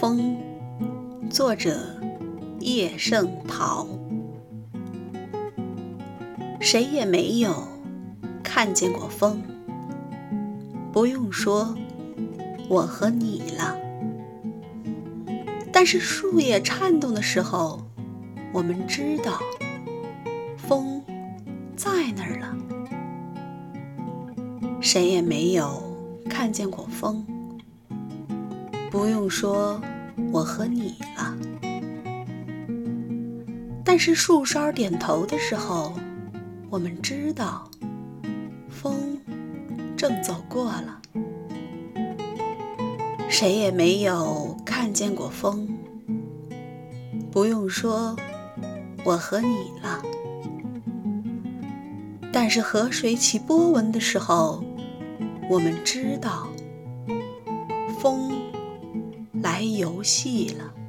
风，作者叶圣陶。谁也没有看见过风，不用说，我和你了。但是树叶颤动的时候，我们知道，风在那儿了。谁也没有看见过风，不用说，我和你了。但是树梢点头的时候，我们知道，风正走过了。谁也没有看见过风，不用说，我和你了。但是河水起波纹的时候，我们知道，风没游戏了。